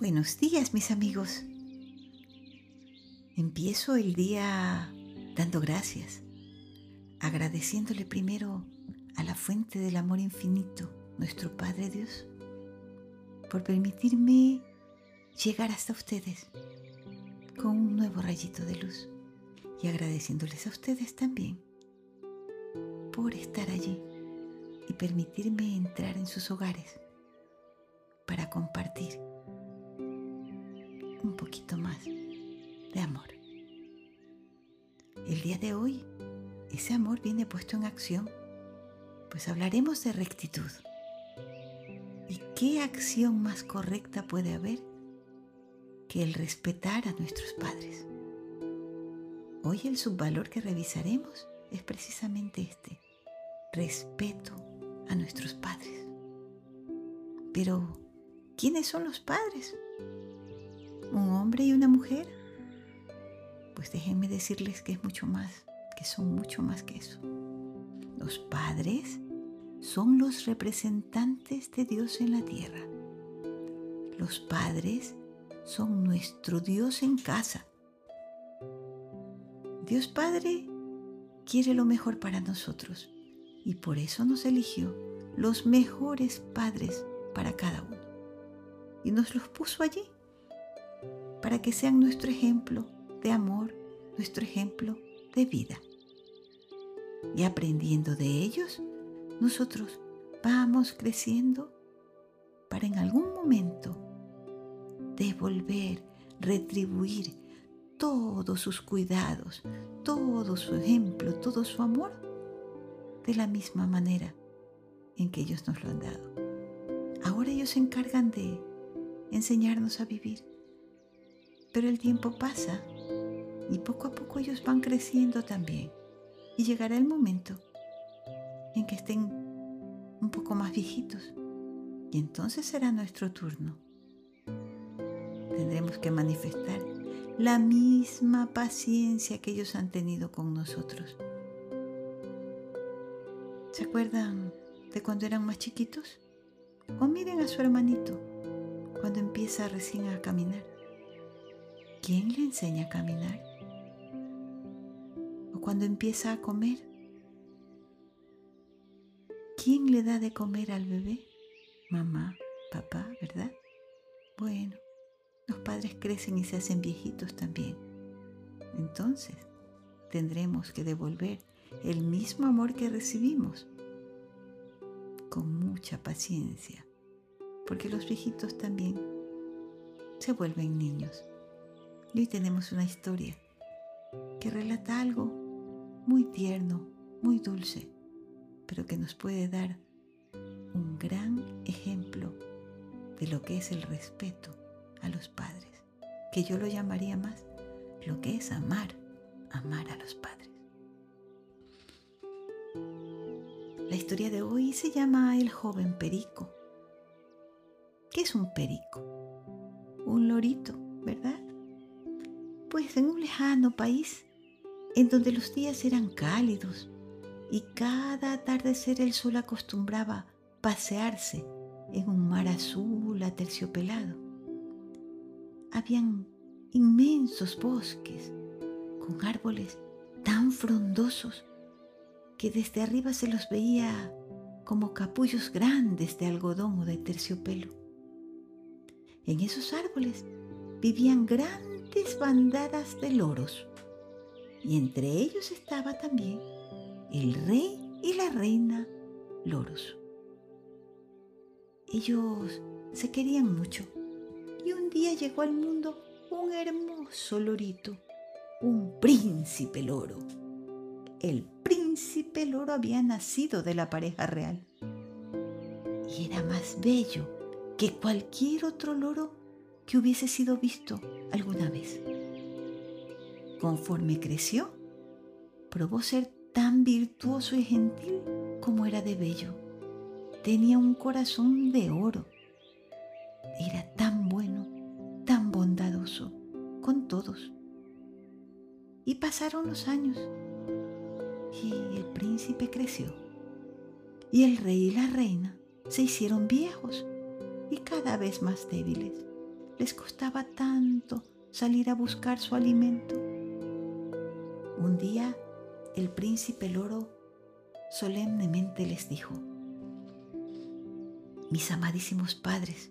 Buenos días mis amigos. Empiezo el día dando gracias, agradeciéndole primero a la fuente del amor infinito, nuestro Padre Dios, por permitirme llegar hasta ustedes con un nuevo rayito de luz y agradeciéndoles a ustedes también por estar allí y permitirme entrar en sus hogares para compartir un poquito más de amor. El día de hoy, ese amor viene puesto en acción, pues hablaremos de rectitud. ¿Y qué acción más correcta puede haber que el respetar a nuestros padres? Hoy el subvalor que revisaremos es precisamente este, respeto a nuestros padres. Pero, ¿quiénes son los padres? Un hombre y una mujer, pues déjenme decirles que es mucho más, que son mucho más que eso. Los padres son los representantes de Dios en la tierra. Los padres son nuestro Dios en casa. Dios Padre quiere lo mejor para nosotros y por eso nos eligió los mejores padres para cada uno. Y nos los puso allí para que sean nuestro ejemplo de amor, nuestro ejemplo de vida. Y aprendiendo de ellos, nosotros vamos creciendo para en algún momento devolver, retribuir todos sus cuidados, todo su ejemplo, todo su amor, de la misma manera en que ellos nos lo han dado. Ahora ellos se encargan de enseñarnos a vivir pero el tiempo pasa y poco a poco ellos van creciendo también. Y llegará el momento en que estén un poco más viejitos. Y entonces será nuestro turno. Tendremos que manifestar la misma paciencia que ellos han tenido con nosotros. ¿Se acuerdan de cuando eran más chiquitos? O miren a su hermanito cuando empieza recién a caminar ¿quién le enseña a caminar? ¿O cuando empieza a comer? ¿Quién le da de comer al bebé? Mamá, papá, ¿verdad? Bueno, los padres crecen y se hacen viejitos también. Entonces, tendremos que devolver el mismo amor que recibimos con mucha paciencia, porque los viejitos también se vuelven niños. Y hoy tenemos una historia que relata algo muy tierno, muy dulce, pero que nos puede dar un gran ejemplo de lo que es el respeto a los padres, que yo lo llamaría más lo que es amar, amar a los padres. La historia de hoy se llama El joven perico. ¿Qué es un perico? Un lorito, ¿verdad? Pues en un lejano país en donde los días eran cálidos y cada atardecer el sol acostumbraba pasearse en un mar azul aterciopelado. Habían inmensos bosques con árboles tan frondosos que desde arriba se los veía como capullos grandes de algodón o de terciopelo. En esos árboles vivían grandes bandadas de loros, y entre ellos estaba también el rey y la reina loros. Ellos se querían mucho, y un día llegó al mundo un hermoso lorito, un príncipe loro. El príncipe loro había nacido de la pareja real y era más bello que cualquier otro loro que hubiese sido visto alguna vez. Conforme creció, probó ser tan virtuoso y gentil como era de bello. Tenía un corazón de oro. Era tan bueno, tan bondadoso con todos. Y pasaron los años y el príncipe creció. Y el rey y la reina se hicieron viejos y cada vez más débiles les costaba tanto salir a buscar su alimento. Un día el príncipe loro solemnemente les dijo, mis amadísimos padres,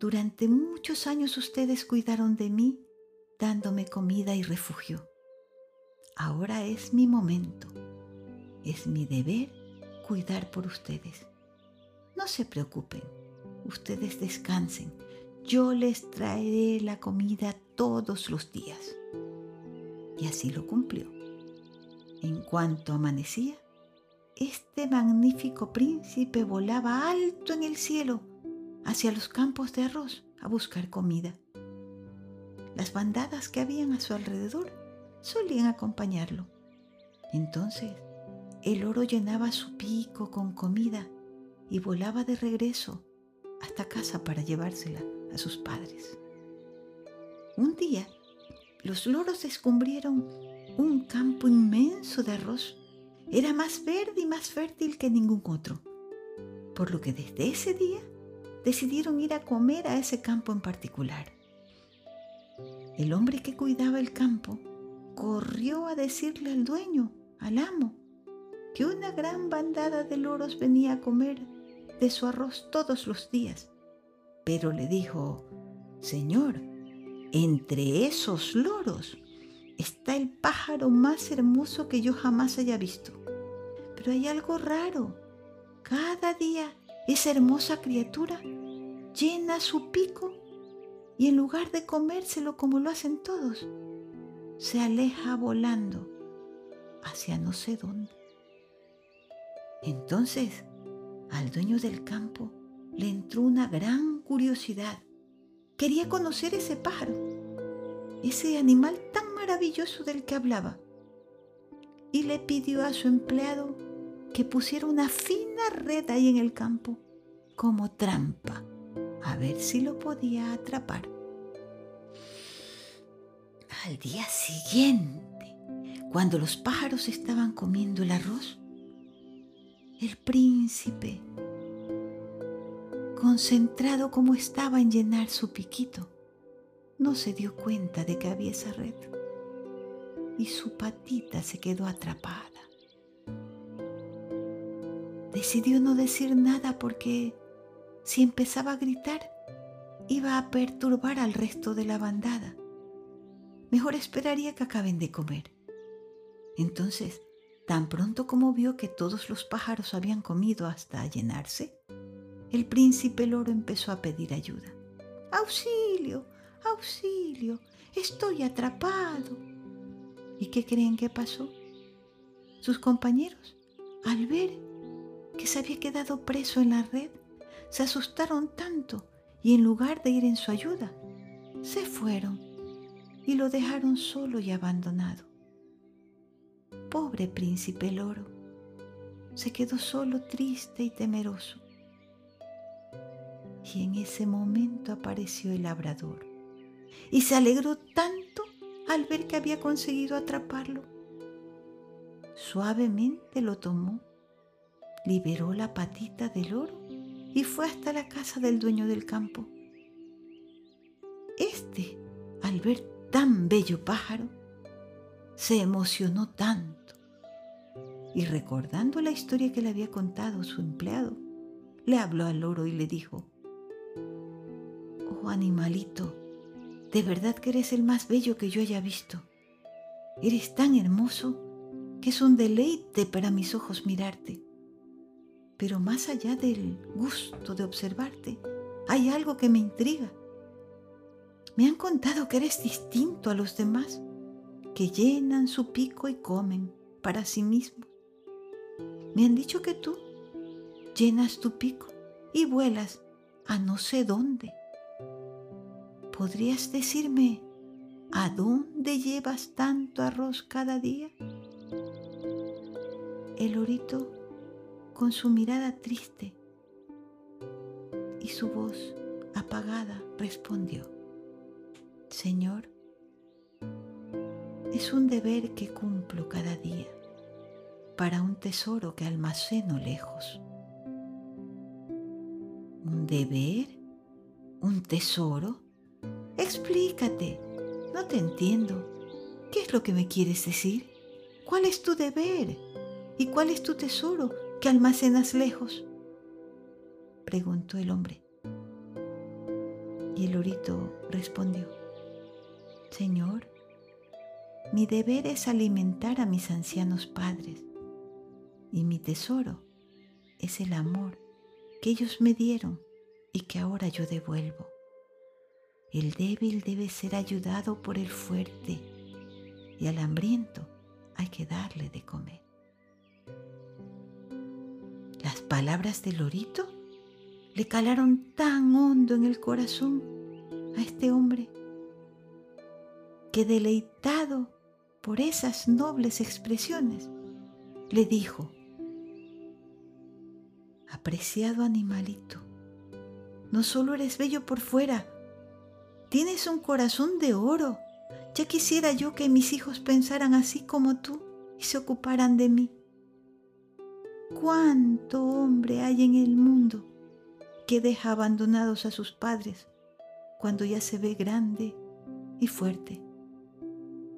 durante muchos años ustedes cuidaron de mí dándome comida y refugio. Ahora es mi momento. Es mi deber cuidar por ustedes. No se preocupen, ustedes descansen. Yo les traeré la comida todos los días. Y así lo cumplió. En cuanto amanecía, este magnífico príncipe volaba alto en el cielo hacia los campos de arroz a buscar comida. Las bandadas que habían a su alrededor solían acompañarlo. Entonces, el oro llenaba su pico con comida y volaba de regreso hasta casa para llevársela a sus padres. Un día, los loros descubrieron un campo inmenso de arroz. Era más verde y más fértil que ningún otro, por lo que desde ese día decidieron ir a comer a ese campo en particular. El hombre que cuidaba el campo corrió a decirle al dueño, al amo, que una gran bandada de loros venía a comer de su arroz todos los días. Pero le dijo, Señor, entre esos loros está el pájaro más hermoso que yo jamás haya visto. Pero hay algo raro. Cada día esa hermosa criatura llena su pico y en lugar de comérselo como lo hacen todos, se aleja volando hacia no sé dónde. Entonces, al dueño del campo le entró una gran curiosidad. Quería conocer ese pájaro, ese animal tan maravilloso del que hablaba, y le pidió a su empleado que pusiera una fina red ahí en el campo como trampa a ver si lo podía atrapar. Al día siguiente, cuando los pájaros estaban comiendo el arroz, el príncipe, concentrado como estaba en llenar su piquito, no se dio cuenta de que había esa red y su patita se quedó atrapada. Decidió no decir nada porque si empezaba a gritar, iba a perturbar al resto de la bandada. Mejor esperaría que acaben de comer. Entonces, tan pronto como vio que todos los pájaros habían comido hasta llenarse, el príncipe loro empezó a pedir ayuda. ¡Auxilio! ¡Auxilio! ¡Estoy atrapado! ¿Y qué creen que pasó? Sus compañeros, al ver que se había quedado preso en la red, se asustaron tanto y en lugar de ir en su ayuda, se fueron y lo dejaron solo y abandonado. Pobre príncipe loro, se quedó solo triste y temeroso. Y en ese momento apareció el labrador y se alegró tanto al ver que había conseguido atraparlo. Suavemente lo tomó, liberó la patita del oro y fue hasta la casa del dueño del campo. Este, al ver tan bello pájaro, se emocionó tanto y recordando la historia que le había contado su empleado, le habló al loro y le dijo, Animalito, de verdad que eres el más bello que yo haya visto. Eres tan hermoso que es un deleite para mis ojos mirarte. Pero más allá del gusto de observarte, hay algo que me intriga. Me han contado que eres distinto a los demás, que llenan su pico y comen para sí mismos. Me han dicho que tú llenas tu pico y vuelas a no sé dónde. ¿Podrías decirme a dónde llevas tanto arroz cada día? El orito con su mirada triste y su voz apagada respondió, Señor, es un deber que cumplo cada día para un tesoro que almaceno lejos. ¿Un deber? ¿Un tesoro? Explícate. No te entiendo. ¿Qué es lo que me quieres decir? ¿Cuál es tu deber? ¿Y cuál es tu tesoro que almacenas lejos? Preguntó el hombre. Y el lorito respondió, Señor, mi deber es alimentar a mis ancianos padres y mi tesoro es el amor que ellos me dieron y que ahora yo devuelvo. El débil debe ser ayudado por el fuerte y al hambriento hay que darle de comer. Las palabras del lorito le calaron tan hondo en el corazón a este hombre que deleitado por esas nobles expresiones, le dijo, apreciado animalito, no solo eres bello por fuera, tienes un corazón de oro. Ya quisiera yo que mis hijos pensaran así como tú y se ocuparan de mí. ¿Cuánto hombre hay en el mundo que deja abandonados a sus padres cuando ya se ve grande y fuerte?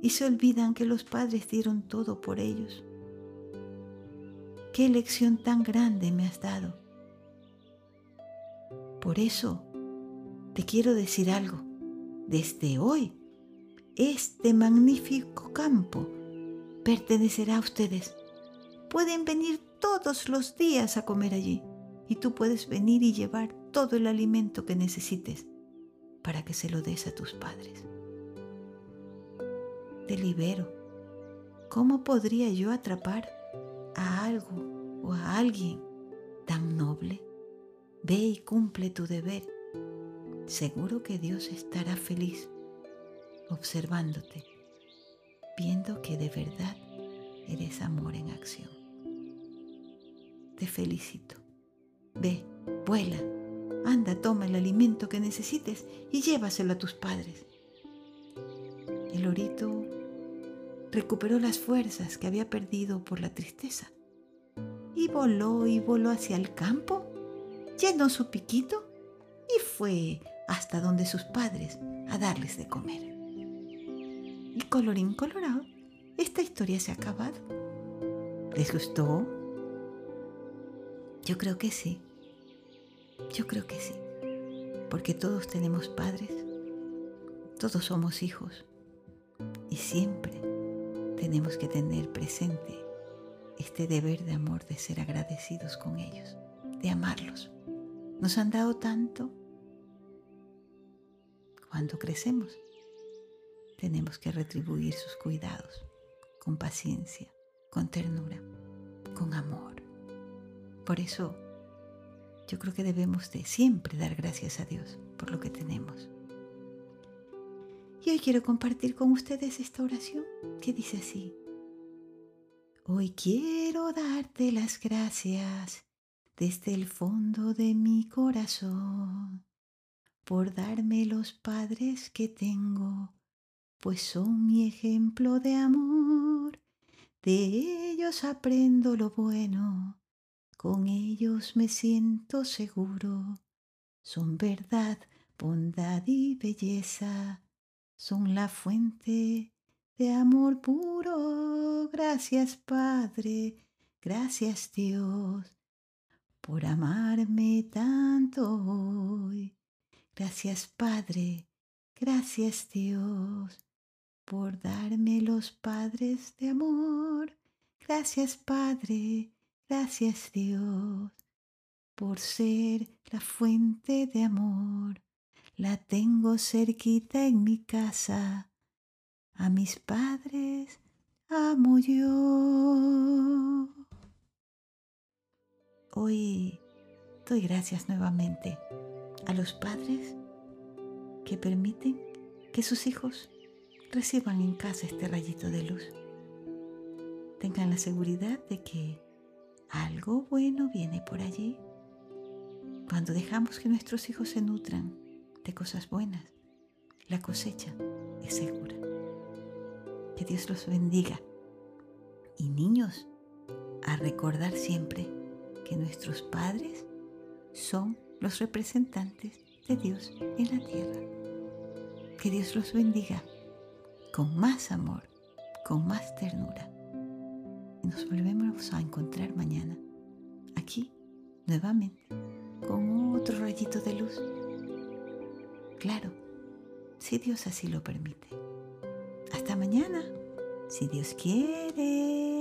Y se olvidan que los padres dieron todo por ellos. ¿Qué lección tan grande me has dado? Por eso te quiero decir algo. Desde hoy, este magnífico campo pertenecerá a ustedes. Pueden venir todos los días a comer allí y tú puedes venir y llevar todo el alimento que necesites para que se lo des a tus padres. Te libero. ¿Cómo podría yo atrapar a algo o a alguien tan noble? Ve y cumple tu deber. Seguro que Dios estará feliz observándote, viendo que de verdad eres amor en acción. Te felicito. Ve, vuela, anda, toma el alimento que necesites y llévaselo a tus padres. El orito recuperó las fuerzas que había perdido por la tristeza y voló y voló hacia el campo llenó su piquito y fue hasta donde sus padres a darles de comer. Y colorín colorado, esta historia se ha acabado. ¿Les gustó? Yo creo que sí. Yo creo que sí. Porque todos tenemos padres, todos somos hijos y siempre tenemos que tener presente este deber de amor de ser agradecidos con ellos, de amarlos. Nos han dado tanto. Cuando crecemos, tenemos que retribuir sus cuidados con paciencia, con ternura, con amor. Por eso, yo creo que debemos de siempre dar gracias a Dios por lo que tenemos. Y hoy quiero compartir con ustedes esta oración que dice así. Hoy quiero darte las gracias desde el fondo de mi corazón por darme los padres que tengo, pues son mi ejemplo de amor. De ellos aprendo lo bueno, con ellos me siento seguro. Son verdad, bondad y belleza, son la fuente de amor puro. Gracias Padre, gracias Dios por amarme tanto hoy. Gracias Padre, gracias Dios, por darme los padres de amor. Gracias Padre, gracias Dios, por ser la fuente de amor. La tengo cerquita en mi casa. A mis padres amo yo. Hoy doy gracias nuevamente a los padres que permiten que sus hijos reciban en casa este rayito de luz. Tengan la seguridad de que algo bueno viene por allí. Cuando dejamos que nuestros hijos se nutran de cosas buenas, la cosecha es segura. Que Dios los bendiga. Y niños, a recordar siempre que nuestros padres son los representantes de Dios en la tierra. Que Dios los bendiga con más amor, con más ternura. Y nos volvemos a encontrar mañana, aquí, nuevamente, con otro rayito de luz. Claro, si Dios así lo permite. Hasta mañana, si Dios quiere.